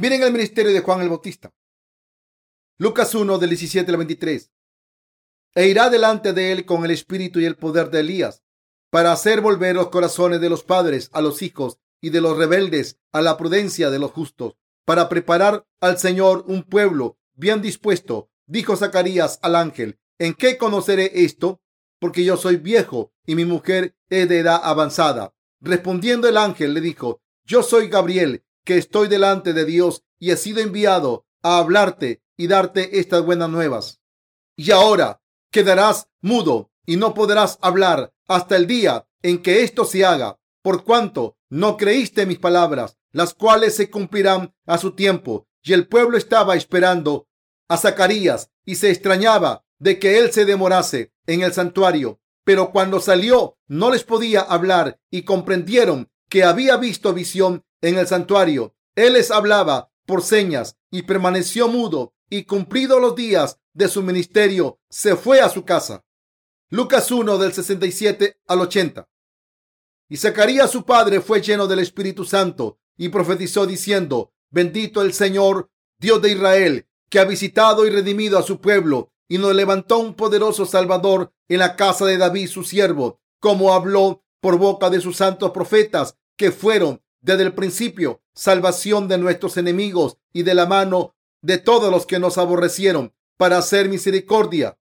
Miren el ministerio de Juan el Bautista. Lucas 1 del 17 al 23. E irá delante de él con el espíritu y el poder de Elías para hacer volver los corazones de los padres a los hijos y de los rebeldes a la prudencia de los justos, para preparar al Señor un pueblo bien dispuesto. Dijo Zacarías al ángel, ¿en qué conoceré esto? Porque yo soy viejo y mi mujer es de edad avanzada. Respondiendo el ángel le dijo, yo soy Gabriel, que estoy delante de Dios y he sido enviado a hablarte y darte estas buenas nuevas. Y ahora quedarás mudo y no podrás hablar hasta el día en que esto se haga, por cuanto no creíste mis palabras, las cuales se cumplirán a su tiempo. Y el pueblo estaba esperando a Zacarías y se extrañaba de que él se demorase en el santuario. Pero cuando salió no les podía hablar y comprendieron que había visto visión en el santuario. Él les hablaba por señas y permaneció mudo y cumplidos los días de su ministerio se fue a su casa. Lucas 1 del 67 al 80. Y Zacarías su padre fue lleno del Espíritu Santo y profetizó diciendo, bendito el Señor, Dios de Israel, que ha visitado y redimido a su pueblo y nos levantó un poderoso Salvador en la casa de David su siervo, como habló por boca de sus santos profetas que fueron desde el principio salvación de nuestros enemigos y de la mano de todos los que nos aborrecieron para hacer misericordia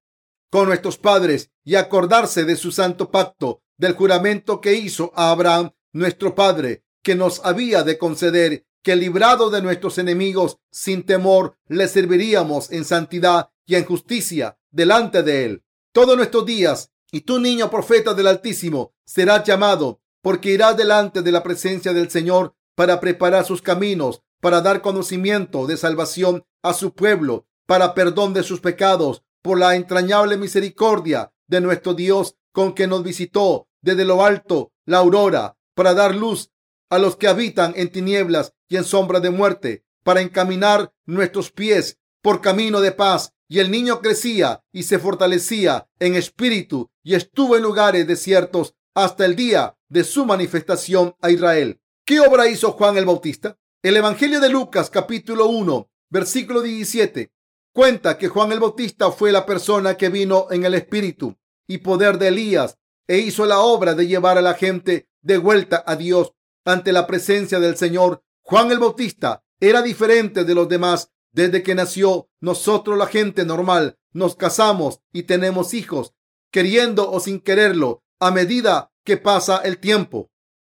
con nuestros padres y acordarse de su santo pacto, del juramento que hizo a Abraham, nuestro padre, que nos había de conceder que librado de nuestros enemigos sin temor le serviríamos en santidad y en justicia delante de él todos nuestros días. Y tú, niño profeta del Altísimo, serás llamado, porque irás delante de la presencia del Señor para preparar sus caminos, para dar conocimiento de salvación a su pueblo, para perdón de sus pecados, por la entrañable misericordia de nuestro Dios con que nos visitó desde lo alto la aurora para dar luz a los que habitan en tinieblas y en sombra de muerte, para encaminar nuestros pies por camino de paz. Y el niño crecía y se fortalecía en espíritu y estuvo en lugares desiertos hasta el día de su manifestación a Israel. ¿Qué obra hizo Juan el Bautista? El Evangelio de Lucas capítulo 1 versículo 17 cuenta que Juan el Bautista fue la persona que vino en el espíritu y poder de Elías e hizo la obra de llevar a la gente de vuelta a Dios ante la presencia del Señor. Juan el Bautista era diferente de los demás desde que nació. Nosotros, la gente normal, nos casamos y tenemos hijos, queriendo o sin quererlo, a medida que pasa el tiempo.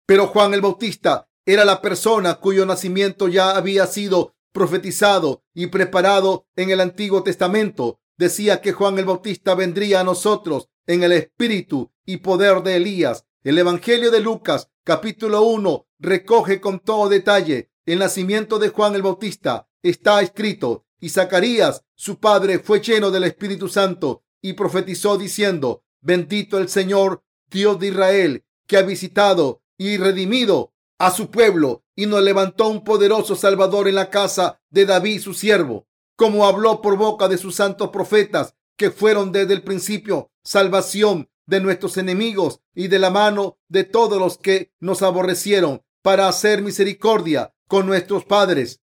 Pero Juan el Bautista era la persona cuyo nacimiento ya había sido profetizado y preparado en el Antiguo Testamento. Decía que Juan el Bautista vendría a nosotros en el espíritu y poder de Elías. El Evangelio de Lucas capítulo 1 recoge con todo detalle el nacimiento de Juan el Bautista. Está escrito, y Zacarías, su padre, fue lleno del Espíritu Santo y profetizó diciendo, bendito el Señor, Dios de Israel, que ha visitado y redimido a su pueblo y nos levantó un poderoso Salvador en la casa de David, su siervo, como habló por boca de sus santos profetas, que fueron desde el principio salvación de nuestros enemigos y de la mano de todos los que nos aborrecieron, para hacer misericordia con nuestros padres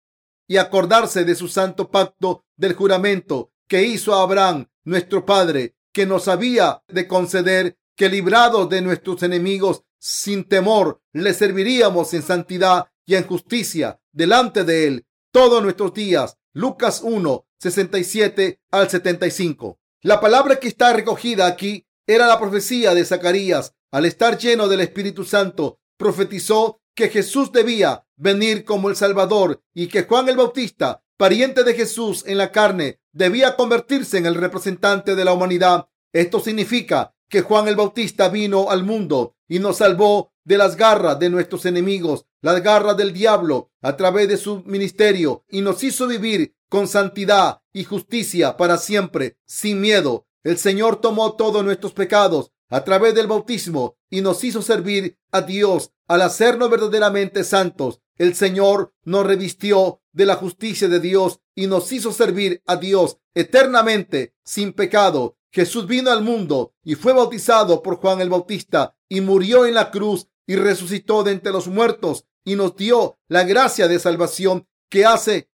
y acordarse de su santo pacto del juramento que hizo a Abraham, nuestro padre, que nos había de conceder que librados de nuestros enemigos sin temor le serviríamos en santidad y en justicia delante de él todos nuestros días. Lucas 1, 67 al 75. La palabra que está recogida aquí era la profecía de Zacarías. Al estar lleno del Espíritu Santo, profetizó que Jesús debía venir como el Salvador y que Juan el Bautista, pariente de Jesús en la carne, debía convertirse en el representante de la humanidad. Esto significa que Juan el Bautista vino al mundo y nos salvó de las garras de nuestros enemigos, las garras del diablo, a través de su ministerio, y nos hizo vivir con santidad y justicia para siempre, sin miedo. El Señor tomó todos nuestros pecados a través del bautismo y nos hizo servir a Dios al hacernos verdaderamente santos. El Señor nos revistió de la justicia de Dios y nos hizo servir a Dios eternamente sin pecado. Jesús vino al mundo y fue bautizado por Juan el Bautista y murió en la cruz y resucitó de entre los muertos y nos dio la gracia de salvación que hace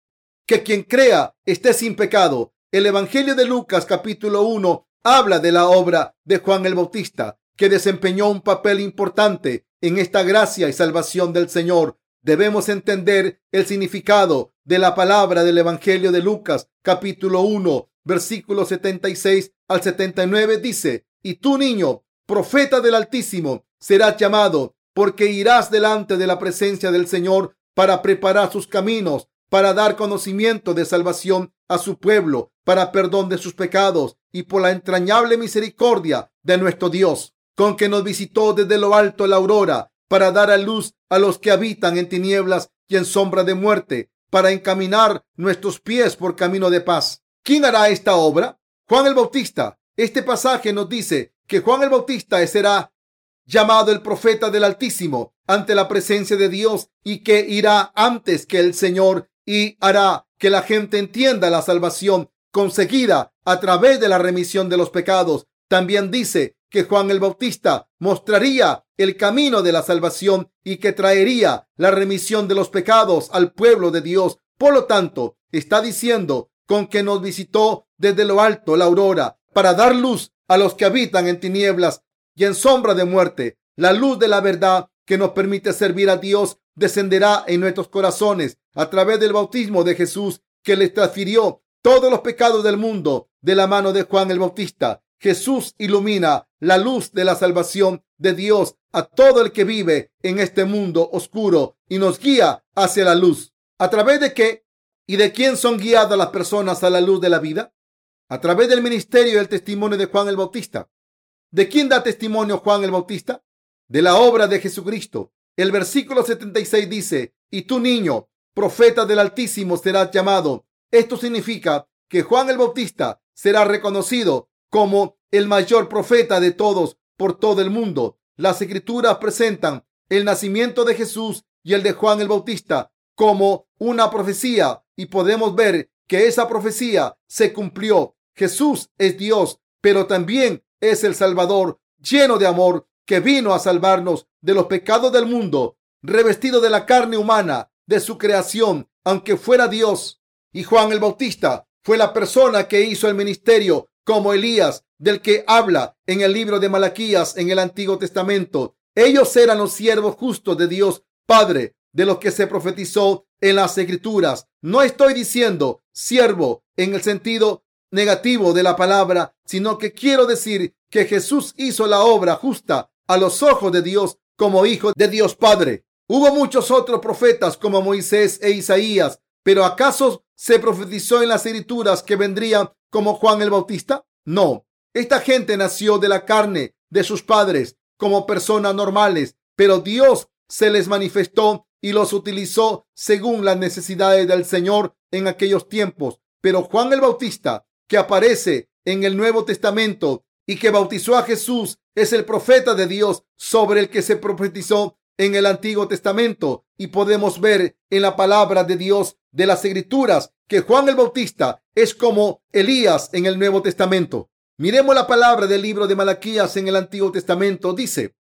que quien crea esté sin pecado. El Evangelio de Lucas capítulo 1 habla de la obra de Juan el Bautista, que desempeñó un papel importante en esta gracia y salvación del Señor. Debemos entender el significado de la palabra del Evangelio de Lucas capítulo 1 versículo 76 al 79 dice, y tú niño, profeta del Altísimo, serás llamado porque irás delante de la presencia del Señor para preparar sus caminos, para dar conocimiento de salvación a su pueblo, para perdón de sus pecados y por la entrañable misericordia de nuestro Dios, con que nos visitó desde lo alto la aurora, para dar a luz a los que habitan en tinieblas y en sombra de muerte, para encaminar nuestros pies por camino de paz. ¿Quién hará esta obra? Juan el Bautista. Este pasaje nos dice que Juan el Bautista será llamado el profeta del Altísimo ante la presencia de Dios y que irá antes que el Señor y hará que la gente entienda la salvación conseguida a través de la remisión de los pecados. También dice que Juan el Bautista mostraría el camino de la salvación y que traería la remisión de los pecados al pueblo de Dios. Por lo tanto, está diciendo con que nos visitó desde lo alto la aurora para dar luz a los que habitan en tinieblas y en sombra de muerte. La luz de la verdad que nos permite servir a Dios descenderá en nuestros corazones a través del bautismo de Jesús que les transfirió todos los pecados del mundo de la mano de Juan el Bautista. Jesús ilumina la luz de la salvación de Dios a todo el que vive en este mundo oscuro y nos guía hacia la luz. ¿A través de qué y de quién son guiadas las personas a la luz de la vida? A través del ministerio y el testimonio de Juan el Bautista. ¿De quién da testimonio Juan el Bautista? De la obra de Jesucristo. El versículo 76 dice, y tu niño, profeta del Altísimo, serás llamado. Esto significa que Juan el Bautista será reconocido como el mayor profeta de todos por todo el mundo. Las escrituras presentan el nacimiento de Jesús y el de Juan el Bautista como una profecía y podemos ver que esa profecía se cumplió. Jesús es Dios, pero también es el Salvador lleno de amor que vino a salvarnos de los pecados del mundo, revestido de la carne humana de su creación, aunque fuera Dios. Y Juan el Bautista fue la persona que hizo el ministerio como Elías, del que habla en el libro de Malaquías en el Antiguo Testamento. Ellos eran los siervos justos de Dios Padre, de los que se profetizó en las Escrituras. No estoy diciendo siervo en el sentido negativo de la palabra, sino que quiero decir que Jesús hizo la obra justa a los ojos de Dios como hijo de Dios Padre. Hubo muchos otros profetas como Moisés e Isaías, pero ¿acaso se profetizó en las escrituras que vendría como Juan el Bautista? No, esta gente nació de la carne de sus padres como personas normales, pero Dios se les manifestó y los utilizó según las necesidades del Señor en aquellos tiempos. Pero Juan el Bautista que aparece en el Nuevo Testamento y que bautizó a Jesús es el profeta de Dios sobre el que se profetizó en el Antiguo Testamento y podemos ver en la palabra de Dios de las Escrituras que Juan el Bautista es como Elías en el Nuevo Testamento. Miremos la palabra del libro de Malaquías en el Antiguo Testamento. Dice,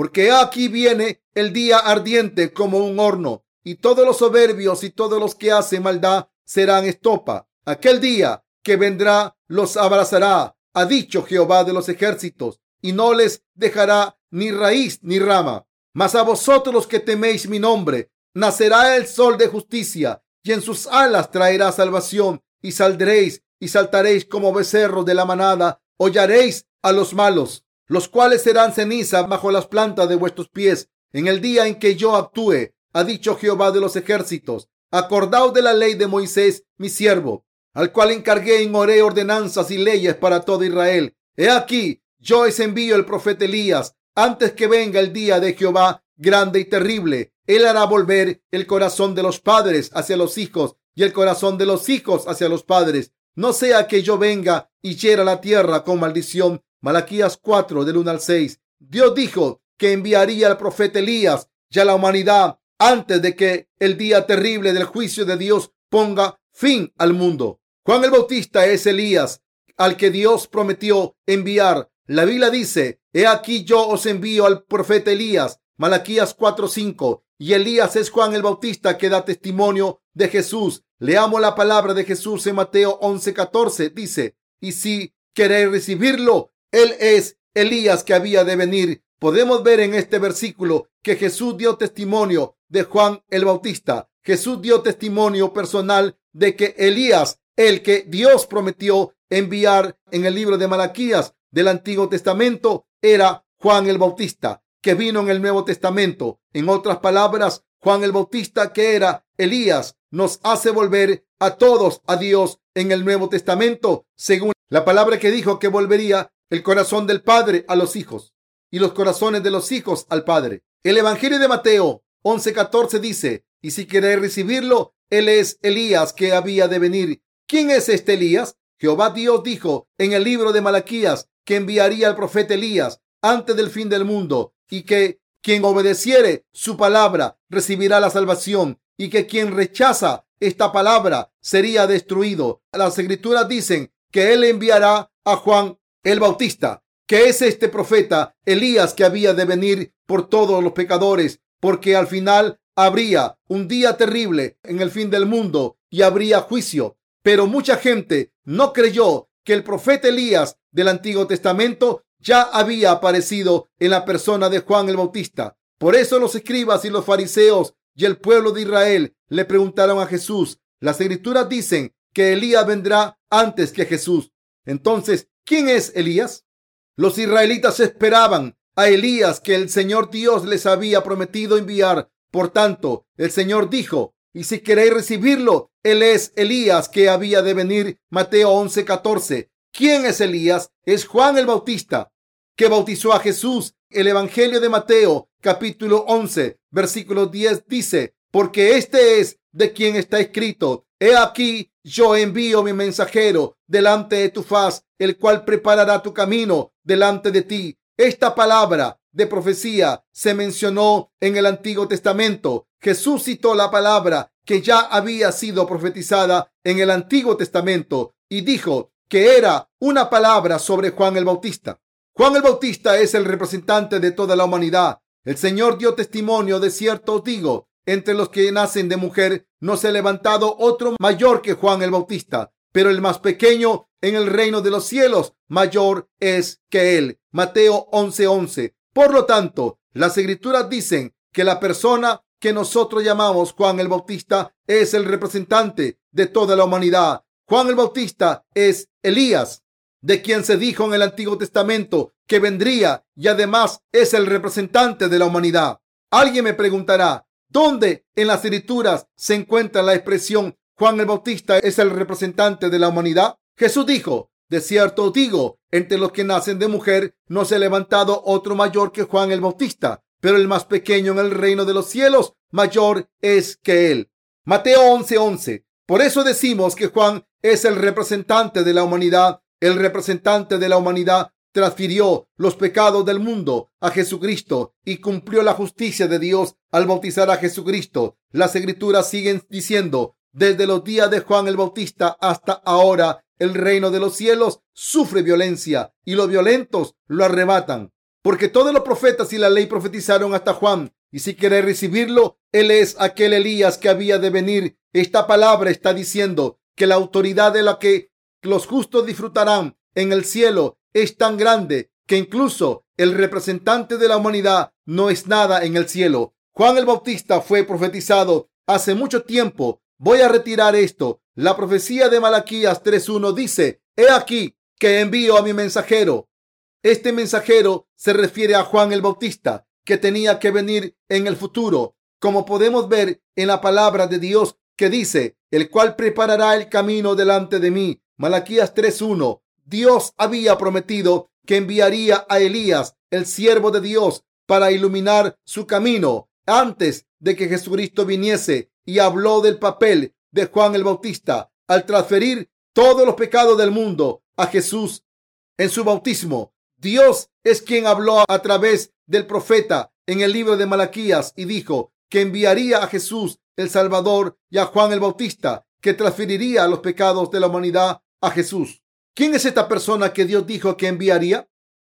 porque aquí viene el día ardiente como un horno y todos los soberbios y todos los que hacen maldad serán estopa. Aquel día que vendrá los abrazará, ha dicho Jehová de los ejércitos, y no les dejará ni raíz ni rama. Mas a vosotros los que teméis mi nombre, nacerá el sol de justicia, y en sus alas traerá salvación, y saldréis y saltaréis como becerros de la manada, hollaréis a los malos, los cuales serán ceniza bajo las plantas de vuestros pies, en el día en que yo actúe, ha dicho Jehová de los ejércitos. Acordaos de la ley de Moisés, mi siervo, al cual encargué en oré ordenanzas y leyes para todo Israel. He aquí, yo os envío el profeta Elías antes que venga el día de Jehová grande y terrible. Él hará volver el corazón de los padres hacia los hijos y el corazón de los hijos hacia los padres. No sea que yo venga y hiera la tierra con maldición. Malaquías 4 del 1 al 6. Dios dijo que enviaría al profeta Elías y a la humanidad antes de que el día terrible del juicio de Dios ponga fin al mundo. Juan el Bautista es Elías al que Dios prometió enviar. La Biblia dice, he aquí yo os envío al profeta Elías, Malaquías 4:5, y Elías es Juan el Bautista que da testimonio de Jesús. Leamos la palabra de Jesús en Mateo 11:14. Dice, y si queréis recibirlo, Él es Elías que había de venir. Podemos ver en este versículo que Jesús dio testimonio de Juan el Bautista. Jesús dio testimonio personal de que Elías, el que Dios prometió enviar en el libro de Malaquías del Antiguo Testamento, era Juan el Bautista, que vino en el Nuevo Testamento. En otras palabras, Juan el Bautista, que era Elías, nos hace volver a todos a Dios en el Nuevo Testamento, según la palabra que dijo que volvería el corazón del Padre a los hijos y los corazones de los hijos al Padre. El Evangelio de Mateo 11:14 dice, y si queréis recibirlo, él es Elías que había de venir. ¿Quién es este Elías? Jehová Dios dijo en el libro de Malaquías que enviaría al profeta Elías antes del fin del mundo y que quien obedeciere su palabra recibirá la salvación y que quien rechaza esta palabra sería destruido. Las escrituras dicen que él enviará a Juan el Bautista, que es este profeta Elías que había de venir por todos los pecadores, porque al final habría un día terrible en el fin del mundo y habría juicio. Pero mucha gente no creyó que el profeta Elías del Antiguo Testamento ya había aparecido en la persona de Juan el Bautista. Por eso los escribas y los fariseos y el pueblo de Israel le preguntaron a Jesús. Las escrituras dicen que Elías vendrá antes que Jesús. Entonces, ¿quién es Elías? Los israelitas esperaban a Elías que el Señor Dios les había prometido enviar. Por tanto, el Señor dijo, y si queréis recibirlo, él es Elías que había de venir. Mateo 11:14. ¿Quién es Elías? Es Juan el Bautista, que bautizó a Jesús. El Evangelio de Mateo, capítulo 11, versículo 10 dice, porque este es de quien está escrito, he aquí yo envío mi mensajero delante de tu faz, el cual preparará tu camino delante de ti. Esta palabra de profecía se mencionó en el Antiguo Testamento. Jesús citó la palabra que ya había sido profetizada en el Antiguo Testamento y dijo que era una palabra sobre Juan el Bautista. Juan el Bautista es el representante de toda la humanidad. El Señor dio testimonio de cierto, digo, entre los que nacen de mujer no se ha levantado otro mayor que Juan el Bautista, pero el más pequeño en el reino de los cielos mayor es que él. Mateo 11:11. Por lo tanto, las escrituras dicen que la persona que nosotros llamamos Juan el Bautista es el representante de toda la humanidad. Juan el Bautista es Elías, de quien se dijo en el Antiguo Testamento que vendría y además es el representante de la humanidad. Alguien me preguntará, ¿dónde en las escrituras se encuentra la expresión Juan el Bautista es el representante de la humanidad? Jesús dijo, de cierto digo, entre los que nacen de mujer no se ha levantado otro mayor que Juan el Bautista, pero el más pequeño en el reino de los cielos mayor es que él. Mateo 11:11. Por eso decimos que Juan es el representante de la humanidad. El representante de la humanidad transfirió los pecados del mundo a Jesucristo y cumplió la justicia de Dios al bautizar a Jesucristo. Las escrituras siguen diciendo, desde los días de Juan el Bautista hasta ahora, el reino de los cielos sufre violencia y los violentos lo arrebatan. Porque todos los profetas y la ley profetizaron hasta Juan. Y si quiere recibirlo, él es aquel Elías que había de venir. Esta palabra está diciendo que la autoridad de la que los justos disfrutarán en el cielo es tan grande que incluso el representante de la humanidad no es nada en el cielo. Juan el Bautista fue profetizado hace mucho tiempo. Voy a retirar esto la profecía de Malaquías 3.1 dice, He aquí que envío a mi mensajero. Este mensajero se refiere a Juan el Bautista, que tenía que venir en el futuro, como podemos ver en la palabra de Dios que dice, el cual preparará el camino delante de mí. Malaquías 3.1. Dios había prometido que enviaría a Elías, el siervo de Dios, para iluminar su camino antes de que Jesucristo viniese y habló del papel de Juan el Bautista al transferir todos los pecados del mundo a Jesús en su bautismo. Dios es quien habló a través del profeta en el libro de Malaquías y dijo que enviaría a Jesús el Salvador y a Juan el Bautista que transferiría los pecados de la humanidad a Jesús. ¿Quién es esta persona que Dios dijo que enviaría?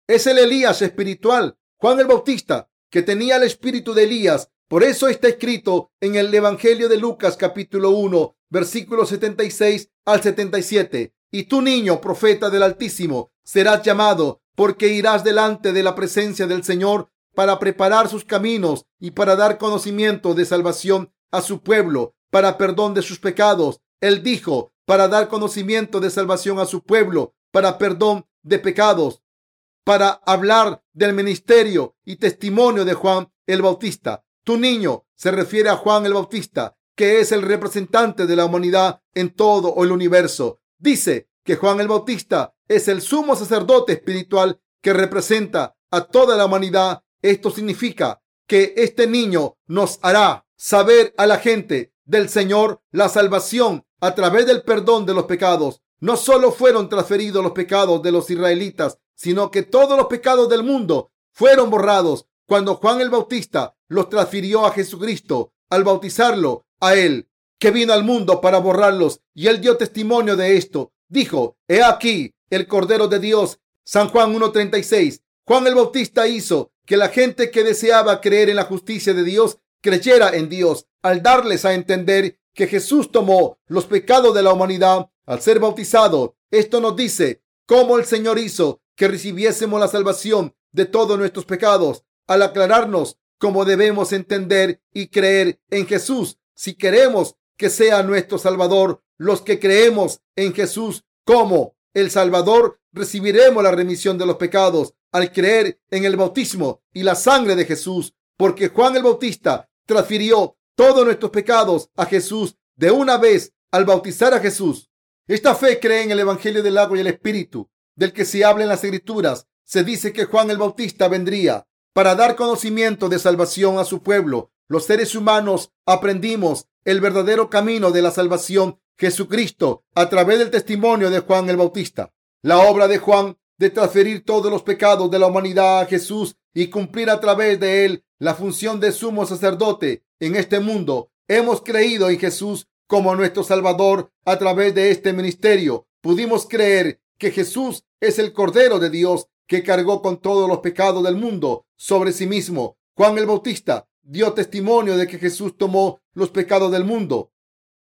Es el Elías espiritual, Juan el Bautista, que tenía el espíritu de Elías Por eso está escrito en el Evangelio de Lucas capítulo 1, versículos 76 al 77. Y tú, niño, profeta del Altísimo, serás llamado, porque irás delante de la presencia del Señor para preparar sus caminos y para dar conocimiento de salvación a su pueblo, para perdón de sus pecados. Él dijo, para dar conocimiento de salvación a su pueblo, para perdón de pecados, para hablar del ministerio y testimonio de Juan el Bautista. Tu niño se refiere a Juan el Bautista, que es el representante de la humanidad en todo el universo. Dice que Juan el Bautista es el sumo sacerdote espiritual que representa a toda la humanidad. Esto significa que este niño nos hará saber a la gente del Señor la salvación a través del perdón de los pecados. No solo fueron transferidos los pecados de los israelitas, sino que todos los pecados del mundo fueron borrados cuando Juan el Bautista los transfirió a Jesucristo al bautizarlo a él, que vino al mundo para borrarlos. Y él dio testimonio de esto. Dijo, he aquí el Cordero de Dios. San Juan 1.36. Juan el Bautista hizo que la gente que deseaba creer en la justicia de Dios creyera en Dios al darles a entender que Jesús tomó los pecados de la humanidad al ser bautizado. Esto nos dice cómo el Señor hizo que recibiésemos la salvación de todos nuestros pecados al aclararnos cómo debemos entender y creer en Jesús si queremos que sea nuestro Salvador. Los que creemos en Jesús como el Salvador recibiremos la remisión de los pecados al creer en el bautismo y la sangre de Jesús, porque Juan el Bautista transfirió todos nuestros pecados a Jesús de una vez al bautizar a Jesús. Esta fe cree en el Evangelio del agua y el Espíritu, del que se habla en las Escrituras. Se dice que Juan el Bautista vendría para dar conocimiento de salvación a su pueblo. Los seres humanos aprendimos el verdadero camino de la salvación, Jesucristo, a través del testimonio de Juan el Bautista. La obra de Juan de transferir todos los pecados de la humanidad a Jesús y cumplir a través de él la función de sumo sacerdote en este mundo. Hemos creído en Jesús como nuestro Salvador a través de este ministerio. Pudimos creer que Jesús es el Cordero de Dios que cargó con todos los pecados del mundo sobre sí mismo. Juan el Bautista dio testimonio de que Jesús tomó los pecados del mundo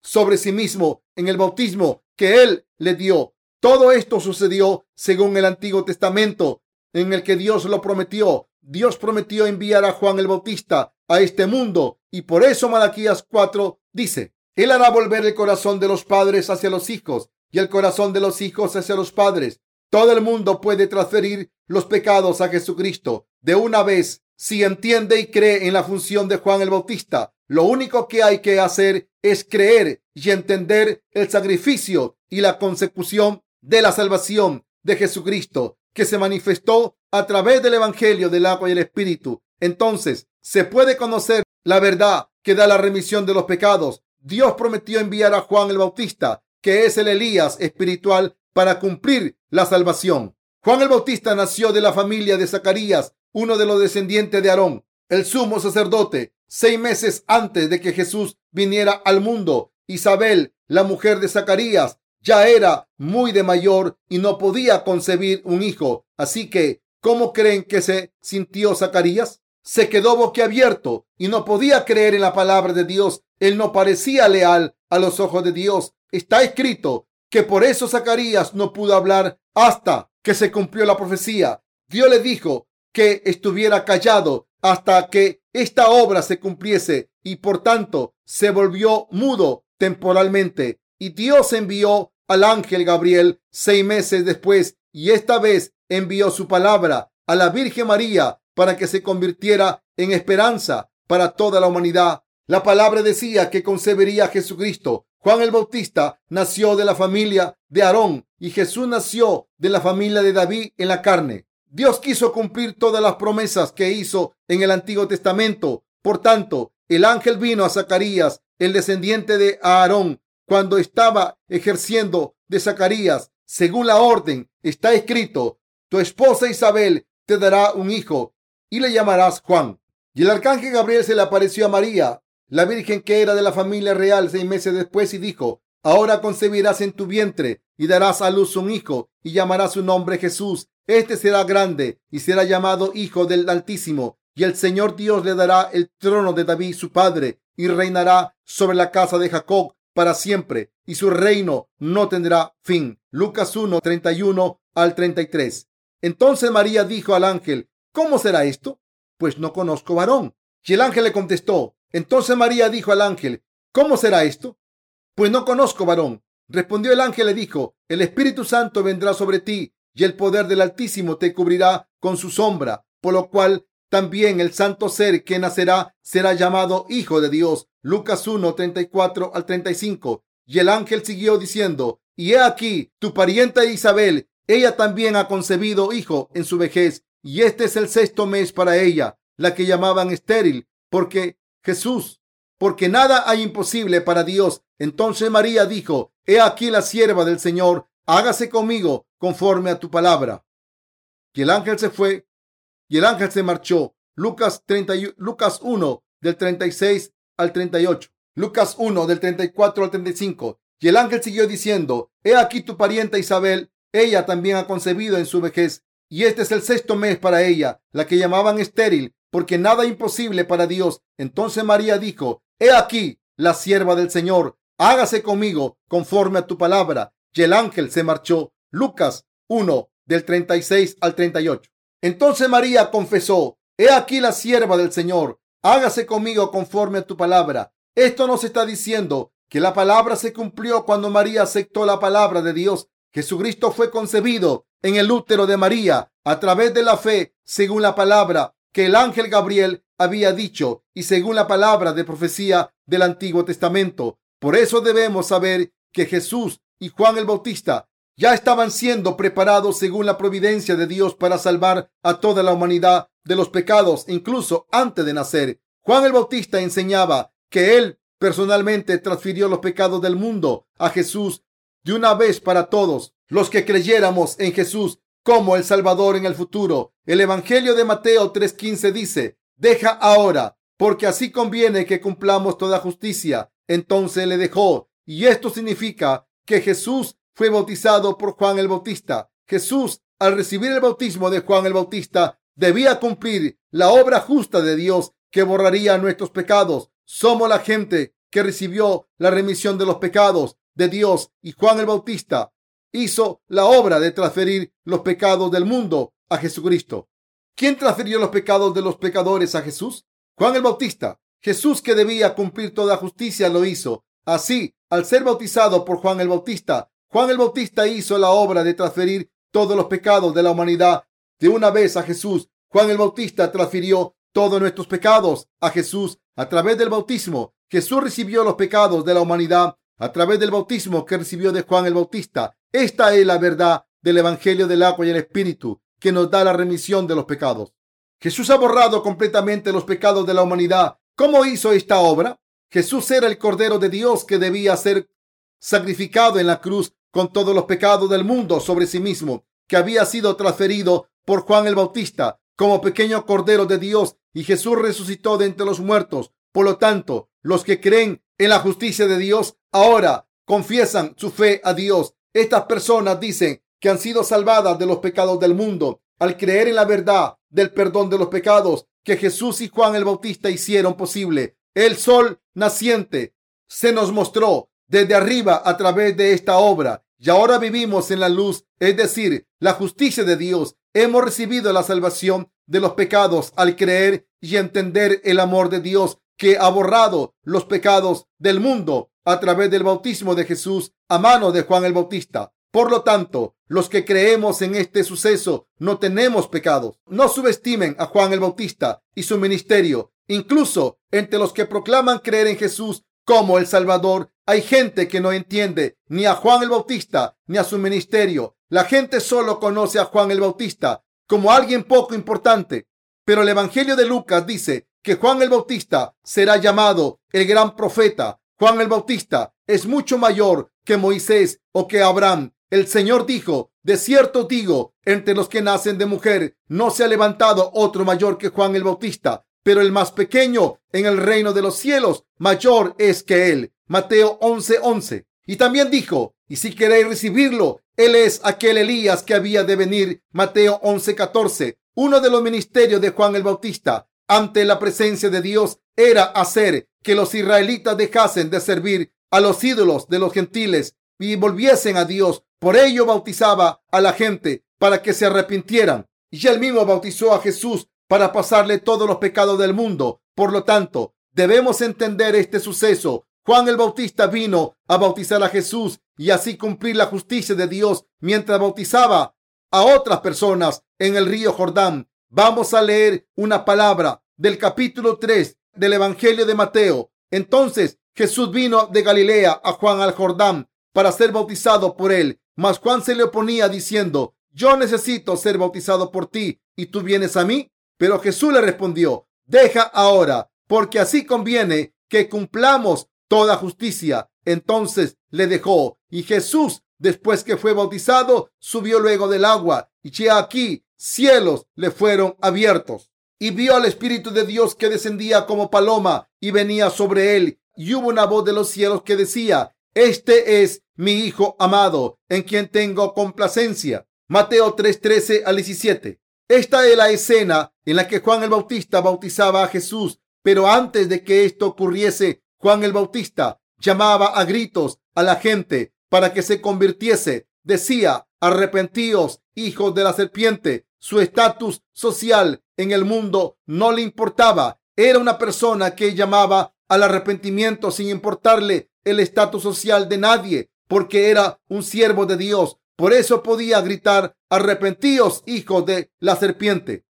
sobre sí mismo en el bautismo que él le dio. Todo esto sucedió según el Antiguo Testamento en el que Dios lo prometió. Dios prometió enviar a Juan el Bautista a este mundo y por eso Malaquías 4 dice, Él hará volver el corazón de los padres hacia los hijos y el corazón de los hijos hacia los padres. Todo el mundo puede transferir los pecados a Jesucristo de una vez si entiende y cree en la función de Juan el Bautista. Lo único que hay que hacer es creer y entender el sacrificio y la consecución de la salvación de Jesucristo que se manifestó a través del Evangelio del agua y el Espíritu. Entonces se puede conocer la verdad que da la remisión de los pecados. Dios prometió enviar a Juan el Bautista, que es el Elías espiritual, para cumplir la salvación. Juan el Bautista nació de la familia de Zacarías, uno de los descendientes de Aarón, el sumo sacerdote, seis meses antes de que Jesús viniera al mundo. Isabel, la mujer de Zacarías, ya era muy de mayor y no podía concebir un hijo. Así que, ¿cómo creen que se sintió Zacarías? Se quedó boquiabierto y no podía creer en la palabra de Dios. Él no parecía leal a los ojos de Dios. Está escrito que por eso Zacarías no pudo hablar hasta que se cumplió la profecía. Dios le dijo que estuviera callado hasta que esta obra se cumpliese y por tanto se volvió mudo temporalmente. Y Dios envió al ángel Gabriel seis meses después y esta vez envió su palabra a la Virgen María para que se convirtiera en esperanza para toda la humanidad. La palabra decía que concebería a Jesucristo. Juan el Bautista nació de la familia de Aarón y Jesús nació de la familia de David en la carne. Dios quiso cumplir todas las promesas que hizo en el Antiguo Testamento. Por tanto, el ángel vino a Zacarías, el descendiente de Aarón, cuando estaba ejerciendo de Zacarías. Según la orden, está escrito, tu esposa Isabel te dará un hijo y le llamarás Juan. Y el arcángel Gabriel se le apareció a María, la virgen que era de la familia real, seis meses después y dijo, ahora concebirás en tu vientre y darás a luz un hijo y llamarás su nombre Jesús. Este será grande y será llamado Hijo del Altísimo y el Señor Dios le dará el trono de David su padre y reinará sobre la casa de Jacob para siempre y su reino no tendrá fin. Lucas 1, 31 al 33. Entonces María dijo al ángel, ¿cómo será esto? Pues no conozco varón. Y el ángel le contestó, entonces María dijo al ángel, ¿cómo será esto? Pues no conozco varón. Respondió el ángel le dijo, el Espíritu Santo vendrá sobre ti y el poder del Altísimo te cubrirá con su sombra, por lo cual también el santo ser que nacerá será llamado Hijo de Dios. Lucas 1, 34 al 35. Y el ángel siguió diciendo, y he aquí, tu parienta Isabel, ella también ha concebido hijo en su vejez, y este es el sexto mes para ella, la que llamaban estéril, porque Jesús, porque nada hay imposible para Dios. Entonces María dijo, he aquí la sierva del Señor, hágase conmigo conforme a tu palabra. Y el ángel se fue y el ángel se marchó. Lucas, 30, Lucas 1 del 36 al 38. Lucas 1 del 34 al 35. Y el ángel siguió diciendo, He aquí tu parienta Isabel, ella también ha concebido en su vejez, y este es el sexto mes para ella, la que llamaban estéril, porque nada imposible para Dios. Entonces María dijo, He aquí la sierva del Señor, hágase conmigo conforme a tu palabra. Y el ángel se marchó. Lucas 1 del 36 al 38. Entonces María confesó, He aquí la sierva del Señor, hágase conmigo conforme a tu palabra. Esto nos está diciendo que la palabra se cumplió cuando María aceptó la palabra de Dios. Jesucristo fue concebido en el útero de María a través de la fe, según la palabra que el ángel Gabriel había dicho y según la palabra de profecía del Antiguo Testamento. Por eso debemos saber que Jesús y Juan el Bautista ya estaban siendo preparados según la providencia de Dios para salvar a toda la humanidad de los pecados, incluso antes de nacer. Juan el Bautista enseñaba que él personalmente transfirió los pecados del mundo a Jesús de una vez para todos los que creyéramos en Jesús como el Salvador en el futuro. El Evangelio de Mateo 3:15 dice, deja ahora, porque así conviene que cumplamos toda justicia. Entonces le dejó. Y esto significa que Jesús fue bautizado por Juan el Bautista. Jesús, al recibir el bautismo de Juan el Bautista, debía cumplir la obra justa de Dios que borraría nuestros pecados. Somos la gente que recibió la remisión de los pecados de Dios y Juan el Bautista hizo la obra de transferir los pecados del mundo a Jesucristo. ¿Quién transfirió los pecados de los pecadores a Jesús? Juan el Bautista. Jesús que debía cumplir toda justicia lo hizo. Así, al ser bautizado por Juan el Bautista, Juan el Bautista hizo la obra de transferir todos los pecados de la humanidad de una vez a Jesús. Juan el Bautista transfirió todos nuestros pecados a Jesús a través del bautismo. Jesús recibió los pecados de la humanidad a través del bautismo que recibió de Juan el Bautista. Esta es la verdad del Evangelio del agua y el Espíritu que nos da la remisión de los pecados. Jesús ha borrado completamente los pecados de la humanidad. ¿Cómo hizo esta obra? Jesús era el Cordero de Dios que debía ser sacrificado en la cruz con todos los pecados del mundo sobre sí mismo, que había sido transferido por Juan el Bautista como pequeño Cordero de Dios y Jesús resucitó de entre los muertos. Por lo tanto, los que creen en la justicia de Dios ahora confiesan su fe a Dios. Estas personas dicen que han sido salvadas de los pecados del mundo al creer en la verdad del perdón de los pecados que Jesús y Juan el Bautista hicieron posible. El sol naciente se nos mostró desde arriba a través de esta obra y ahora vivimos en la luz, es decir, la justicia de Dios. Hemos recibido la salvación de los pecados al creer y entender el amor de Dios que ha borrado los pecados del mundo a través del bautismo de Jesús a mano de Juan el Bautista. Por lo tanto, los que creemos en este suceso no tenemos pecados. No subestimen a Juan el Bautista y su ministerio. Incluso entre los que proclaman creer en Jesús como el Salvador, hay gente que no entiende ni a Juan el Bautista ni a su ministerio. La gente solo conoce a Juan el Bautista como alguien poco importante. Pero el Evangelio de Lucas dice que Juan el Bautista será llamado el gran profeta. Juan el Bautista es mucho mayor que Moisés o que Abraham. El Señor dijo, de cierto digo, entre los que nacen de mujer no se ha levantado otro mayor que Juan el Bautista pero el más pequeño en el reino de los cielos mayor es que él. Mateo 11:11. Y también dijo, y si queréis recibirlo, él es aquel Elías que había de venir. Mateo 11:14. Uno de los ministerios de Juan el Bautista ante la presencia de Dios era hacer que los israelitas dejasen de servir a los ídolos de los gentiles y volviesen a Dios. Por ello bautizaba a la gente para que se arrepintieran. Y él mismo bautizó a Jesús para pasarle todos los pecados del mundo. Por lo tanto, debemos entender este suceso. Juan el Bautista vino a bautizar a Jesús y así cumplir la justicia de Dios mientras bautizaba a otras personas en el río Jordán. Vamos a leer una palabra del capítulo 3 del Evangelio de Mateo. Entonces Jesús vino de Galilea a Juan al Jordán para ser bautizado por él. Mas Juan se le oponía diciendo, yo necesito ser bautizado por ti y tú vienes a mí. Pero Jesús le respondió, deja ahora, porque así conviene que cumplamos toda justicia. Entonces le dejó y Jesús, después que fue bautizado, subió luego del agua y ya aquí cielos le fueron abiertos y vio al Espíritu de Dios que descendía como paloma y venía sobre él y hubo una voz de los cielos que decía, este es mi Hijo amado, en quien tengo complacencia. Mateo 3:13 al 17. Esta es la escena en la que Juan el Bautista bautizaba a Jesús, pero antes de que esto ocurriese, Juan el Bautista llamaba a gritos a la gente para que se convirtiese. Decía, arrepentíos, hijos de la serpiente. Su estatus social en el mundo no le importaba. Era una persona que llamaba al arrepentimiento sin importarle el estatus social de nadie, porque era un siervo de Dios. Por eso podía gritar, arrepentíos, hijos de la serpiente.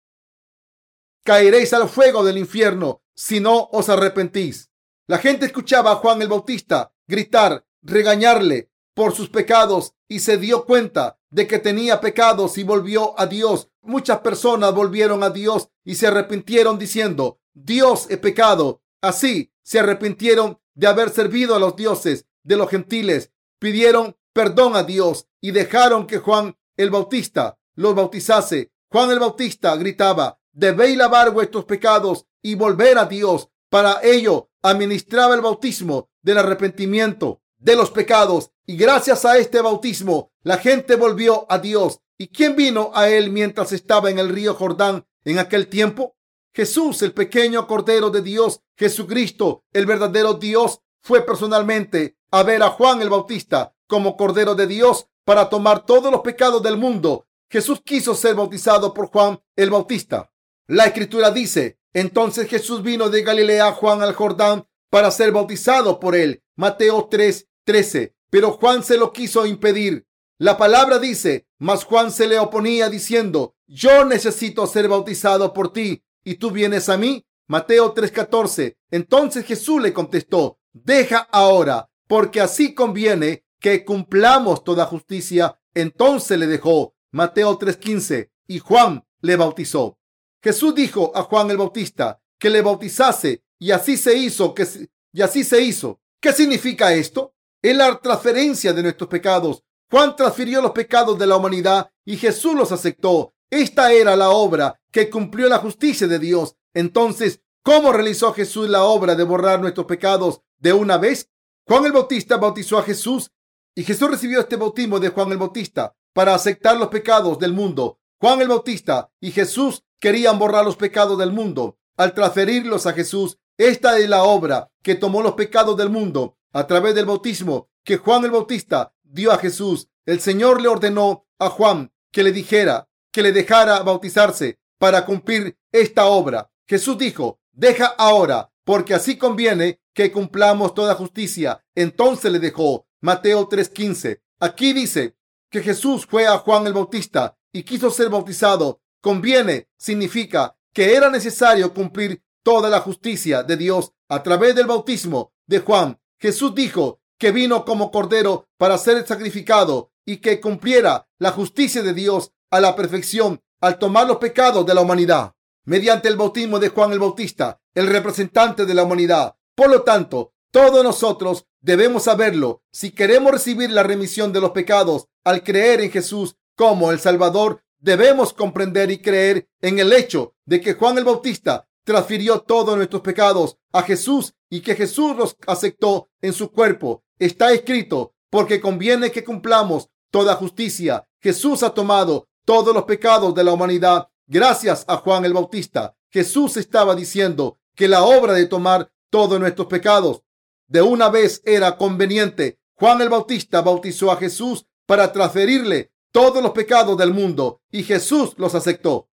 Caeréis al fuego del infierno si no os arrepentís. La gente escuchaba a Juan el Bautista gritar, regañarle por sus pecados y se dio cuenta de que tenía pecados y volvió a Dios. Muchas personas volvieron a Dios y se arrepintieron diciendo, Dios he pecado. Así se arrepintieron de haber servido a los dioses de los gentiles, pidieron perdón a Dios y dejaron que Juan el Bautista los bautizase. Juan el Bautista gritaba, debéis lavar vuestros pecados y volver a Dios. Para ello administraba el bautismo del arrepentimiento de los pecados y gracias a este bautismo la gente volvió a Dios. ¿Y quién vino a él mientras estaba en el río Jordán en aquel tiempo? Jesús, el pequeño Cordero de Dios, Jesucristo, el verdadero Dios, fue personalmente a ver a Juan el Bautista como Cordero de Dios para tomar todos los pecados del mundo. Jesús quiso ser bautizado por Juan el Bautista. La escritura dice, entonces Jesús vino de Galilea a Juan al Jordán para ser bautizado por él. Mateo 3, 13. Pero Juan se lo quiso impedir. La palabra dice, mas Juan se le oponía diciendo, yo necesito ser bautizado por ti y tú vienes a mí. Mateo 3:14. Entonces Jesús le contestó, deja ahora, porque así conviene que cumplamos toda justicia. Entonces le dejó. Mateo 3:15. Y Juan le bautizó. Jesús dijo a Juan el Bautista que le bautizase y así se hizo, que, así se hizo. ¿Qué significa esto? Es la transferencia de nuestros pecados. Juan transfirió los pecados de la humanidad y Jesús los aceptó. Esta era la obra que cumplió la justicia de Dios. Entonces, ¿cómo realizó Jesús la obra de borrar nuestros pecados de una vez? Juan el Bautista bautizó a Jesús y Jesús recibió este bautismo de Juan el Bautista para aceptar los pecados del mundo. Juan el Bautista y Jesús querían borrar los pecados del mundo. Al transferirlos a Jesús, esta es la obra que tomó los pecados del mundo a través del bautismo que Juan el Bautista dio a Jesús. El Señor le ordenó a Juan que le dijera que le dejara bautizarse para cumplir esta obra. Jesús dijo, deja ahora, porque así conviene que cumplamos toda justicia. Entonces le dejó. Mateo 3:15. Aquí dice que Jesús fue a Juan el Bautista y quiso ser bautizado. Conviene significa que era necesario cumplir toda la justicia de Dios a través del bautismo de Juan. Jesús dijo que vino como cordero para ser sacrificado y que cumpliera la justicia de Dios a la perfección al tomar los pecados de la humanidad mediante el bautismo de Juan el Bautista, el representante de la humanidad. Por lo tanto, todos nosotros debemos saberlo. Si queremos recibir la remisión de los pecados al creer en Jesús como el Salvador, debemos comprender y creer en el hecho de que Juan el Bautista transfirió todos nuestros pecados a Jesús y que Jesús los aceptó en su cuerpo. Está escrito, porque conviene que cumplamos toda justicia. Jesús ha tomado todos los pecados de la humanidad gracias a Juan el Bautista. Jesús estaba diciendo que la obra de tomar todos nuestros pecados de una vez era conveniente. Juan el Bautista bautizó a Jesús para transferirle todos los pecados del mundo y Jesús los aceptó.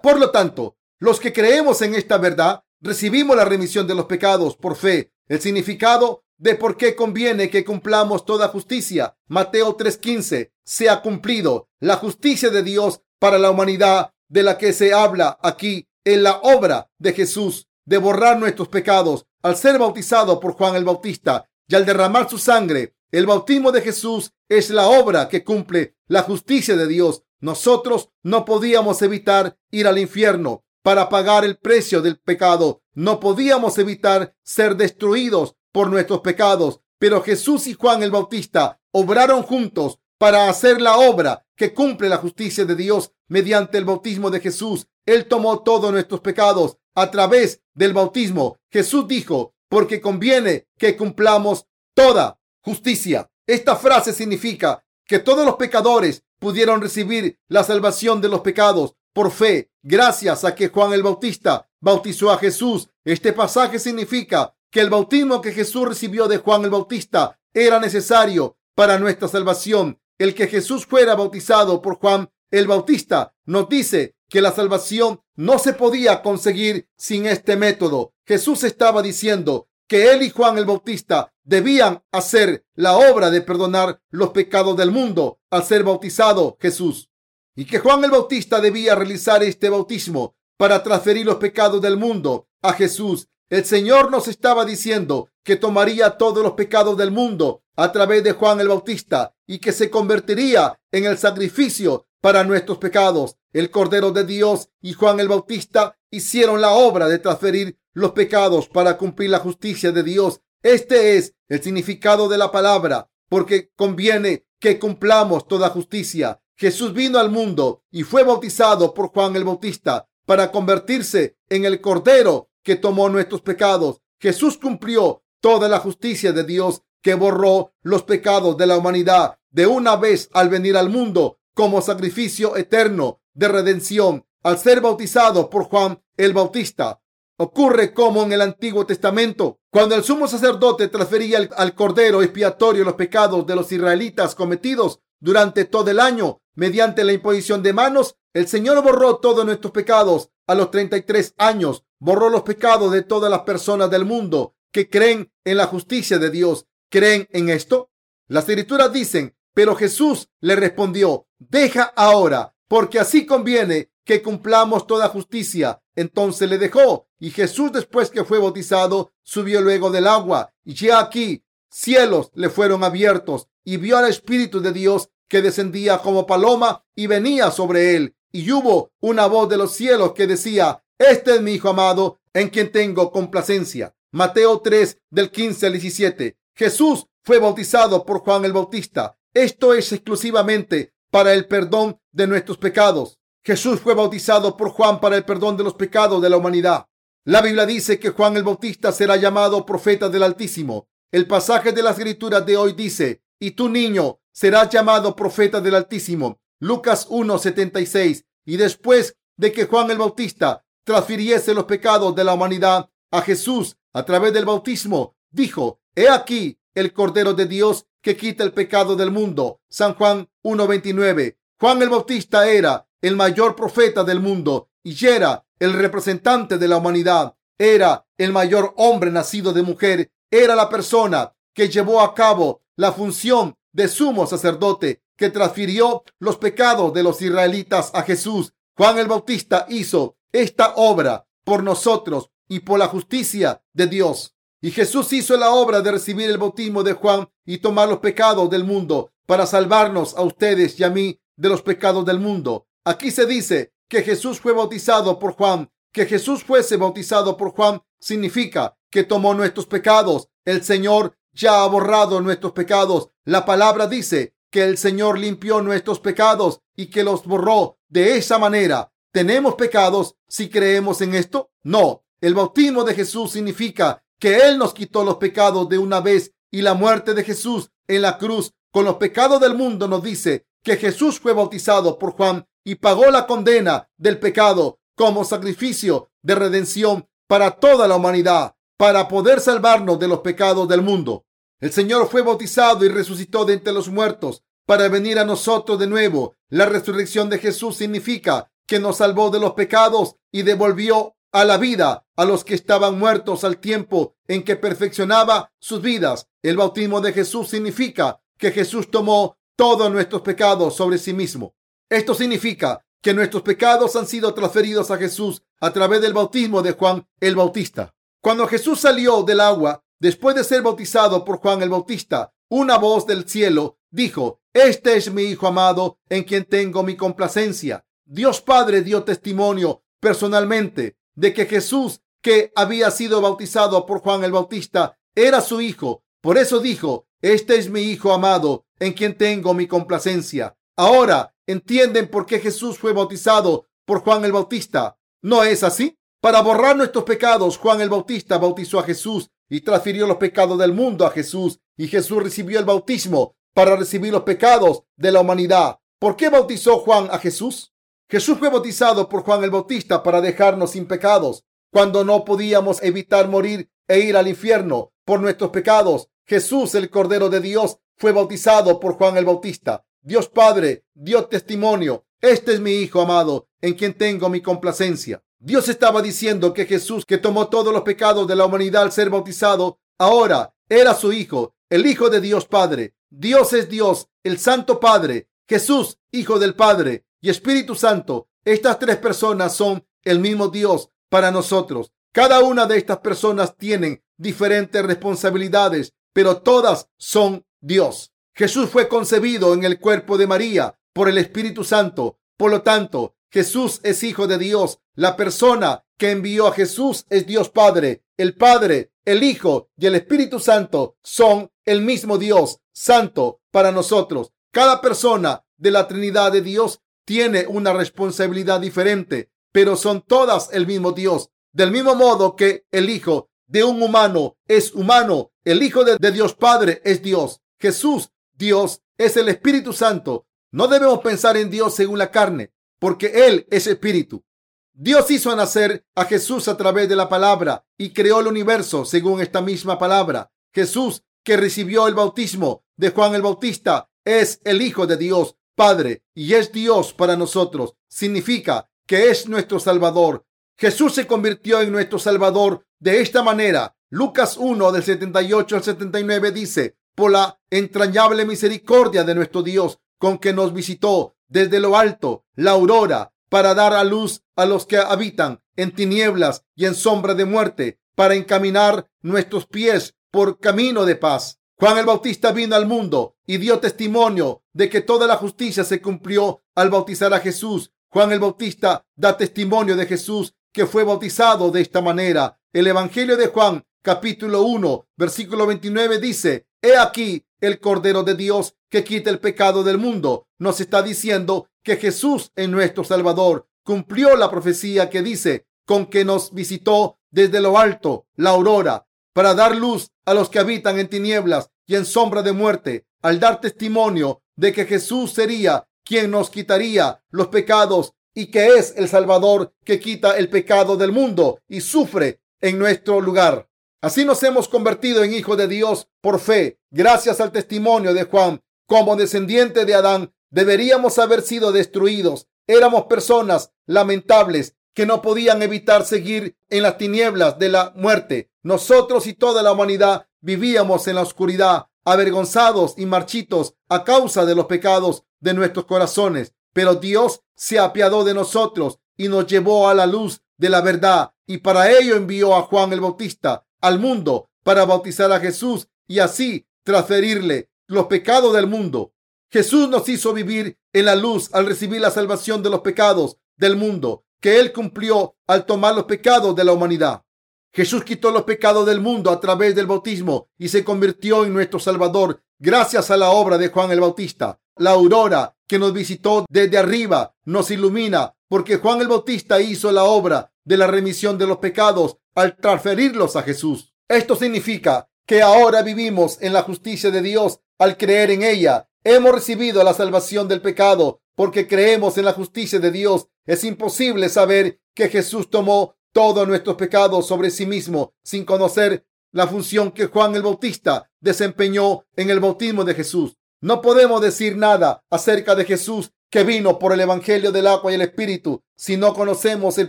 Por lo tanto, los que creemos en esta verdad recibimos la remisión de los pecados por fe. El significado de por qué conviene que cumplamos toda justicia. Mateo 3:15 se ha cumplido. La justicia de Dios para la humanidad de la que se habla aquí en la obra de Jesús de borrar nuestros pecados al ser bautizado por Juan el Bautista y al derramar su sangre. El bautismo de Jesús es la obra que cumple la justicia de Dios. Nosotros no podíamos evitar ir al infierno para pagar el precio del pecado. No podíamos evitar ser destruidos por nuestros pecados, pero Jesús y Juan el Bautista obraron juntos para hacer la obra que cumple la justicia de Dios mediante el bautismo de Jesús. Él tomó todos nuestros pecados a través del bautismo. Jesús dijo, porque conviene que cumplamos toda justicia. Esta frase significa que todos los pecadores pudieron recibir la salvación de los pecados por fe, gracias a que Juan el Bautista bautizó a Jesús. Este pasaje significa que el bautismo que Jesús recibió de Juan el Bautista era necesario para nuestra salvación. El que Jesús fuera bautizado por Juan el Bautista nos dice que la salvación no se podía conseguir sin este método. Jesús estaba diciendo que él y Juan el Bautista debían hacer la obra de perdonar los pecados del mundo al ser bautizado Jesús y que Juan el Bautista debía realizar este bautismo para transferir los pecados del mundo a Jesús. El Señor nos estaba diciendo que tomaría todos los pecados del mundo a través de Juan el Bautista y que se convertiría en el sacrificio para nuestros pecados. El Cordero de Dios y Juan el Bautista hicieron la obra de transferir los pecados para cumplir la justicia de Dios. Este es el significado de la palabra, porque conviene que cumplamos toda justicia. Jesús vino al mundo y fue bautizado por Juan el Bautista para convertirse en el Cordero que tomó nuestros pecados. Jesús cumplió toda la justicia de Dios que borró los pecados de la humanidad de una vez al venir al mundo como sacrificio eterno de redención al ser bautizado por Juan el Bautista. Ocurre como en el Antiguo Testamento, cuando el sumo sacerdote transfería al cordero expiatorio los pecados de los israelitas cometidos durante todo el año mediante la imposición de manos, el Señor borró todos nuestros pecados a los 33 años, borró los pecados de todas las personas del mundo que creen en la justicia de Dios. ¿Creen en esto? Las escrituras dicen, pero Jesús le respondió, deja ahora, porque así conviene que cumplamos toda justicia. Entonces le dejó, y Jesús después que fue bautizado, subió luego del agua, y ya aquí cielos le fueron abiertos, y vio al Espíritu de Dios que descendía como paloma y venía sobre él. Y hubo una voz de los cielos que decía, este es mi Hijo amado, en quien tengo complacencia. Mateo 3 del 15 al 17. Jesús fue bautizado por Juan el Bautista. Esto es exclusivamente para el perdón de nuestros pecados. Jesús fue bautizado por Juan para el perdón de los pecados de la humanidad. La Biblia dice que Juan el Bautista será llamado profeta del Altísimo. El pasaje de las escrituras de hoy dice, y tu niño serás llamado profeta del Altísimo. Lucas 1:76. Y después de que Juan el Bautista transfiriese los pecados de la humanidad a Jesús a través del bautismo, dijo, he aquí el Cordero de Dios que quita el pecado del mundo. San Juan 1:29. Juan el Bautista era el mayor profeta del mundo y era el representante de la humanidad. Era el mayor hombre nacido de mujer. Era la persona que llevó a cabo la función de sumo sacerdote que transfirió los pecados de los israelitas a Jesús. Juan el Bautista hizo esta obra por nosotros y por la justicia de Dios. Y Jesús hizo la obra de recibir el bautismo de Juan y tomar los pecados del mundo para salvarnos a ustedes y a mí de los pecados del mundo. Aquí se dice que Jesús fue bautizado por Juan. Que Jesús fuese bautizado por Juan significa que tomó nuestros pecados. El Señor ya ha borrado nuestros pecados. La palabra dice que el Señor limpió nuestros pecados y que los borró de esa manera. ¿Tenemos pecados si creemos en esto? No. El bautismo de Jesús significa que Él nos quitó los pecados de una vez y la muerte de Jesús en la cruz con los pecados del mundo nos dice que Jesús fue bautizado por Juan y pagó la condena del pecado como sacrificio de redención para toda la humanidad, para poder salvarnos de los pecados del mundo. El Señor fue bautizado y resucitó de entre los muertos para venir a nosotros de nuevo. La resurrección de Jesús significa que nos salvó de los pecados y devolvió a la vida a los que estaban muertos al tiempo en que perfeccionaba sus vidas. El bautismo de Jesús significa que Jesús tomó todos nuestros pecados sobre sí mismo. Esto significa que nuestros pecados han sido transferidos a Jesús a través del bautismo de Juan el Bautista. Cuando Jesús salió del agua, después de ser bautizado por Juan el Bautista, una voz del cielo dijo, Este es mi Hijo amado, en quien tengo mi complacencia. Dios Padre dio testimonio personalmente de que Jesús, que había sido bautizado por Juan el Bautista, era su Hijo. Por eso dijo, Este es mi Hijo amado, en quien tengo mi complacencia. Ahora entienden por qué Jesús fue bautizado por Juan el Bautista. ¿No es así? Para borrar nuestros pecados, Juan el Bautista bautizó a Jesús y transfirió los pecados del mundo a Jesús. Y Jesús recibió el bautismo para recibir los pecados de la humanidad. ¿Por qué bautizó Juan a Jesús? Jesús fue bautizado por Juan el Bautista para dejarnos sin pecados. Cuando no podíamos evitar morir e ir al infierno por nuestros pecados, Jesús, el Cordero de Dios, fue bautizado por Juan el Bautista. Dios Padre dio testimonio. Este es mi Hijo amado, en quien tengo mi complacencia. Dios estaba diciendo que Jesús, que tomó todos los pecados de la humanidad al ser bautizado, ahora era su Hijo, el Hijo de Dios Padre. Dios es Dios, el Santo Padre. Jesús, Hijo del Padre y Espíritu Santo. Estas tres personas son el mismo Dios para nosotros. Cada una de estas personas tienen diferentes responsabilidades, pero todas son Dios. Jesús fue concebido en el cuerpo de María por el Espíritu Santo. Por lo tanto, Jesús es hijo de Dios. La persona que envió a Jesús es Dios Padre. El Padre, el Hijo y el Espíritu Santo son el mismo Dios Santo para nosotros. Cada persona de la Trinidad de Dios tiene una responsabilidad diferente, pero son todas el mismo Dios. Del mismo modo que el Hijo de un humano es humano, el Hijo de, de Dios Padre es Dios. Jesús, Dios, es el Espíritu Santo. No debemos pensar en Dios según la carne, porque Él es Espíritu. Dios hizo nacer a Jesús a través de la palabra y creó el universo según esta misma palabra. Jesús, que recibió el bautismo de Juan el Bautista, es el Hijo de Dios Padre y es Dios para nosotros. Significa que es nuestro Salvador. Jesús se convirtió en nuestro Salvador de esta manera. Lucas 1 del 78 al 79 dice, por la entrañable misericordia de nuestro Dios, con que nos visitó desde lo alto, la aurora, para dar a luz a los que habitan en tinieblas y en sombra de muerte, para encaminar nuestros pies por camino de paz. Juan el Bautista vino al mundo y dio testimonio de que toda la justicia se cumplió al bautizar a Jesús. Juan el Bautista da testimonio de Jesús que fue bautizado de esta manera. El Evangelio de Juan, capítulo 1, versículo 29 dice, He aquí el Cordero de Dios que quita el pecado del mundo. Nos está diciendo que Jesús en nuestro Salvador cumplió la profecía que dice, con que nos visitó desde lo alto, la aurora, para dar luz a los que habitan en tinieblas y en sombra de muerte, al dar testimonio de que Jesús sería quien nos quitaría los pecados y que es el Salvador que quita el pecado del mundo y sufre en nuestro lugar. Así nos hemos convertido en hijos de Dios por fe, gracias al testimonio de Juan. Como descendiente de Adán, deberíamos haber sido destruidos. Éramos personas lamentables que no podían evitar seguir en las tinieblas de la muerte. Nosotros y toda la humanidad vivíamos en la oscuridad, avergonzados y marchitos a causa de los pecados de nuestros corazones. Pero Dios se apiadó de nosotros y nos llevó a la luz de la verdad. Y para ello envió a Juan el Bautista al mundo para bautizar a Jesús y así transferirle los pecados del mundo. Jesús nos hizo vivir en la luz al recibir la salvación de los pecados del mundo que Él cumplió al tomar los pecados de la humanidad. Jesús quitó los pecados del mundo a través del bautismo y se convirtió en nuestro Salvador gracias a la obra de Juan el Bautista. La aurora que nos visitó desde arriba nos ilumina porque Juan el Bautista hizo la obra de la remisión de los pecados al transferirlos a Jesús. Esto significa que ahora vivimos en la justicia de Dios al creer en ella. Hemos recibido la salvación del pecado porque creemos en la justicia de Dios. Es imposible saber que Jesús tomó todos nuestros pecados sobre sí mismo sin conocer la función que Juan el Bautista desempeñó en el bautismo de Jesús. No podemos decir nada acerca de Jesús que vino por el Evangelio del agua y el Espíritu si no conocemos el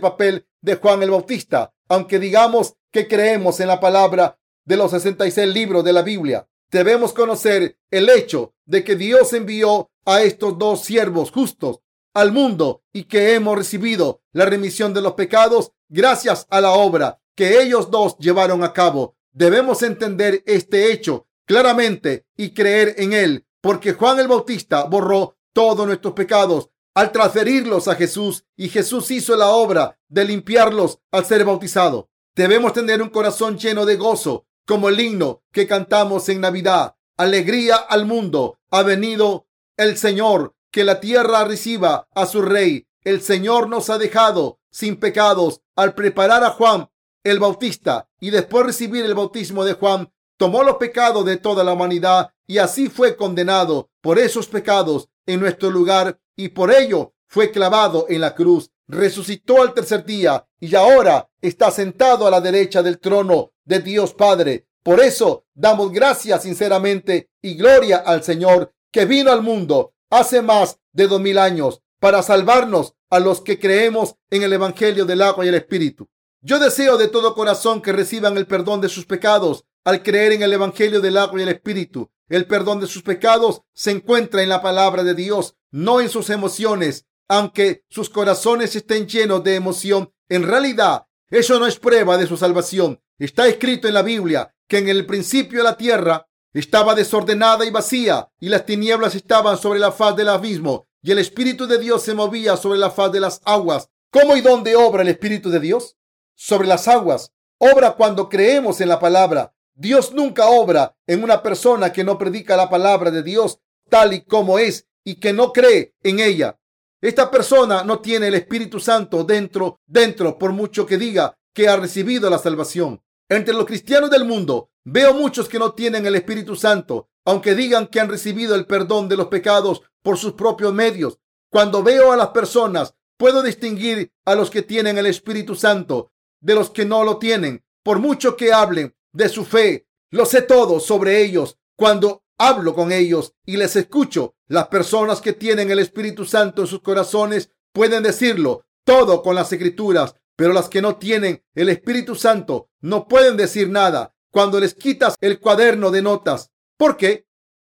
papel de Juan el Bautista, aunque digamos que creemos en la palabra de los 66 libros de la Biblia. Debemos conocer el hecho de que Dios envió a estos dos siervos justos al mundo y que hemos recibido la remisión de los pecados gracias a la obra que ellos dos llevaron a cabo. Debemos entender este hecho claramente y creer en él, porque Juan el Bautista borró todos nuestros pecados al transferirlos a Jesús y Jesús hizo la obra de limpiarlos al ser bautizado. Debemos tener un corazón lleno de gozo, como el himno que cantamos en Navidad. Alegría al mundo. Ha venido el Señor que la tierra reciba a su rey. El Señor nos ha dejado sin pecados al preparar a Juan el Bautista y después recibir el bautismo de Juan, tomó los pecados de toda la humanidad y así fue condenado por esos pecados en nuestro lugar y por ello fue clavado en la cruz. Resucitó al tercer día y ahora está sentado a la derecha del trono de Dios Padre. Por eso damos gracias sinceramente y gloria al Señor que vino al mundo hace más de dos mil años para salvarnos a los que creemos en el Evangelio del agua y el Espíritu. Yo deseo de todo corazón que reciban el perdón de sus pecados al creer en el Evangelio del agua y el Espíritu. El perdón de sus pecados se encuentra en la palabra de Dios, no en sus emociones. Aunque sus corazones estén llenos de emoción, en realidad eso no es prueba de su salvación. Está escrito en la Biblia que en el principio la tierra estaba desordenada y vacía, y las tinieblas estaban sobre la faz del abismo, y el Espíritu de Dios se movía sobre la faz de las aguas. ¿Cómo y dónde obra el Espíritu de Dios? Sobre las aguas. Obra cuando creemos en la palabra. Dios nunca obra en una persona que no predica la palabra de Dios tal y como es y que no cree en ella. Esta persona no tiene el Espíritu Santo dentro, dentro, por mucho que diga que ha recibido la salvación. Entre los cristianos del mundo veo muchos que no tienen el Espíritu Santo, aunque digan que han recibido el perdón de los pecados por sus propios medios. Cuando veo a las personas, puedo distinguir a los que tienen el Espíritu Santo de los que no lo tienen. Por mucho que hablen de su fe, lo sé todo sobre ellos. Cuando hablo con ellos y les escucho, las personas que tienen el Espíritu Santo en sus corazones pueden decirlo todo con las escrituras pero las que no tienen el Espíritu Santo no pueden decir nada cuando les quitas el cuaderno de notas. ¿Por qué?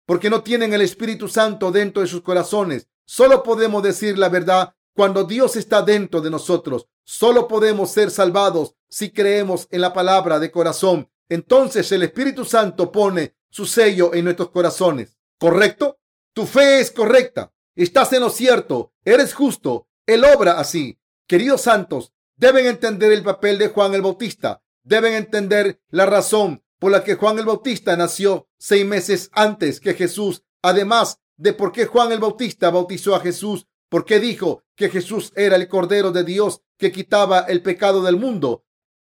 Porque no tienen el Espíritu Santo dentro de sus corazones. Solo podemos decir la verdad cuando Dios está dentro de nosotros. Solo podemos ser salvados si creemos en la palabra de corazón. Entonces el Espíritu Santo pone su sello en nuestros corazones. ¿Correcto? Tu fe es correcta. Estás en lo cierto. Eres justo. Él obra así. Queridos santos, Deben entender el papel de Juan el Bautista. Deben entender la razón por la que Juan el Bautista nació seis meses antes que Jesús. Además de por qué Juan el Bautista bautizó a Jesús, por qué dijo que Jesús era el Cordero de Dios que quitaba el pecado del mundo.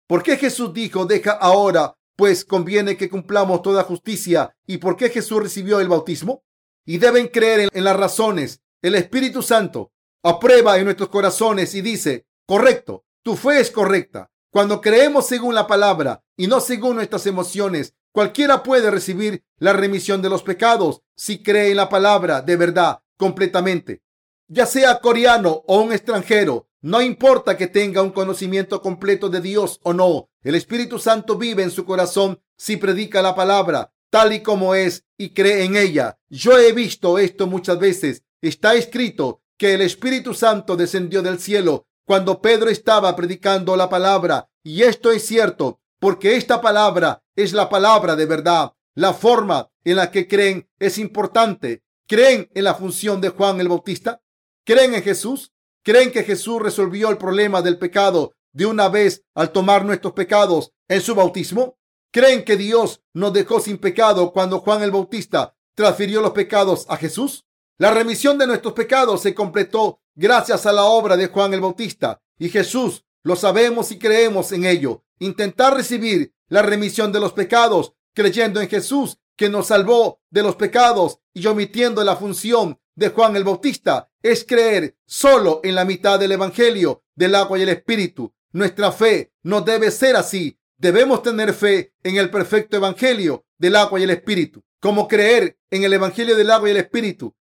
¿Por qué Jesús dijo, deja ahora, pues conviene que cumplamos toda justicia? ¿Y por qué Jesús recibió el bautismo? Y deben creer en, las razones. El Espíritu Santo aprueba en nuestros corazones y dice, correcto, tu fe es correcta. Cuando creemos según la palabra y no según nuestras emociones, cualquiera puede recibir la remisión de los pecados si cree en la palabra de verdad completamente. Ya sea coreano o un extranjero, no importa que tenga un conocimiento completo de Dios o no, el Espíritu Santo vive en su corazón si predica la palabra tal y como es y cree en ella. Yo he visto esto muchas veces. Está escrito que el Espíritu Santo descendió del cielo cuando Pedro estaba predicando la palabra. Y esto es cierto, porque esta palabra es la palabra de verdad. La forma en la que creen es importante. ¿Creen en la función de Juan el Bautista? ¿Creen en Jesús? ¿Creen que Jesús resolvió el problema del pecado de una vez al tomar nuestros pecados en su bautismo? ¿Creen que Dios nos dejó sin pecado cuando Juan el Bautista transfirió los pecados a Jesús? La remisión de nuestros pecados se completó gracias a la obra de Juan el Bautista y Jesús. Lo sabemos y creemos en ello. Intentar recibir la remisión de los pecados creyendo en Jesús que nos salvó de los pecados y omitiendo la función de Juan el Bautista es creer solo en la mitad del Evangelio del agua y el Espíritu. Nuestra fe no debe ser así. Debemos tener fe en el perfecto Evangelio del agua y el Espíritu. ¿Cómo creer en el Evangelio del agua y el Espíritu?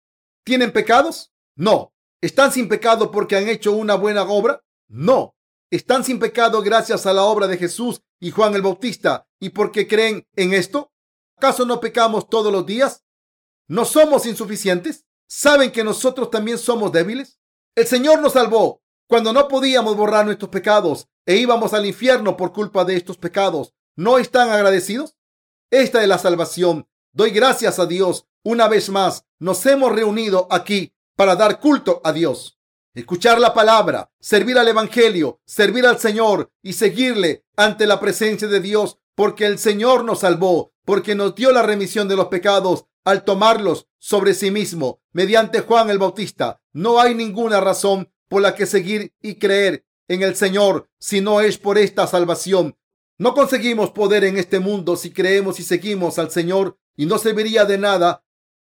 ¿Tienen pecados? No. ¿Están sin pecado porque han hecho una buena obra? No. ¿Están sin pecado gracias a la obra de Jesús y Juan el Bautista y porque creen en esto? ¿Acaso no pecamos todos los días? ¿No somos insuficientes? ¿Saben que nosotros también somos débiles? El Señor nos salvó cuando no podíamos borrar nuestros pecados e íbamos al infierno por culpa de estos pecados. ¿No están agradecidos? Esta es la salvación. Doy gracias a Dios. Una vez más, nos hemos reunido aquí para dar culto a Dios. Escuchar la palabra, servir al Evangelio, servir al Señor y seguirle ante la presencia de Dios, porque el Señor nos salvó, porque nos dio la remisión de los pecados al tomarlos sobre sí mismo mediante Juan el Bautista. No hay ninguna razón por la que seguir y creer en el Señor si no es por esta salvación. No conseguimos poder en este mundo si creemos y seguimos al Señor y no serviría de nada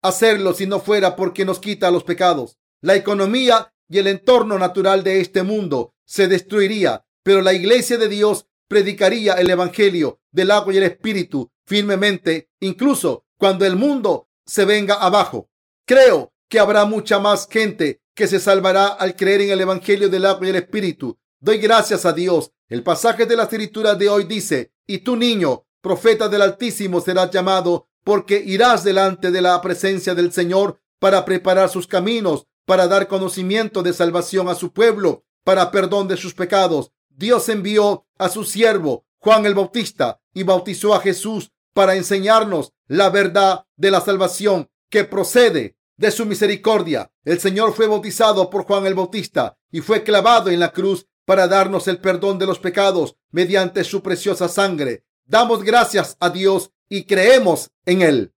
hacerlo si no fuera porque nos quita los pecados. La economía y el entorno natural de este mundo se destruiría, pero la iglesia de Dios predicaría el Evangelio del agua y el Espíritu firmemente, incluso cuando el mundo se venga abajo. Creo que habrá mucha más gente que se salvará al creer en el Evangelio del agua y el Espíritu. Doy gracias a Dios. El pasaje de la escritura de hoy dice, y tu niño, profeta del Altísimo, serás llamado porque irás delante de la presencia del Señor para preparar sus caminos, para dar conocimiento de salvación a su pueblo, para perdón de sus pecados. Dios envió a su siervo Juan el Bautista y bautizó a Jesús para enseñarnos la verdad de la salvación que procede de su misericordia. El Señor fue bautizado por Juan el Bautista y fue clavado en la cruz para darnos el perdón de los pecados mediante su preciosa sangre. Damos gracias a Dios y creemos en Él.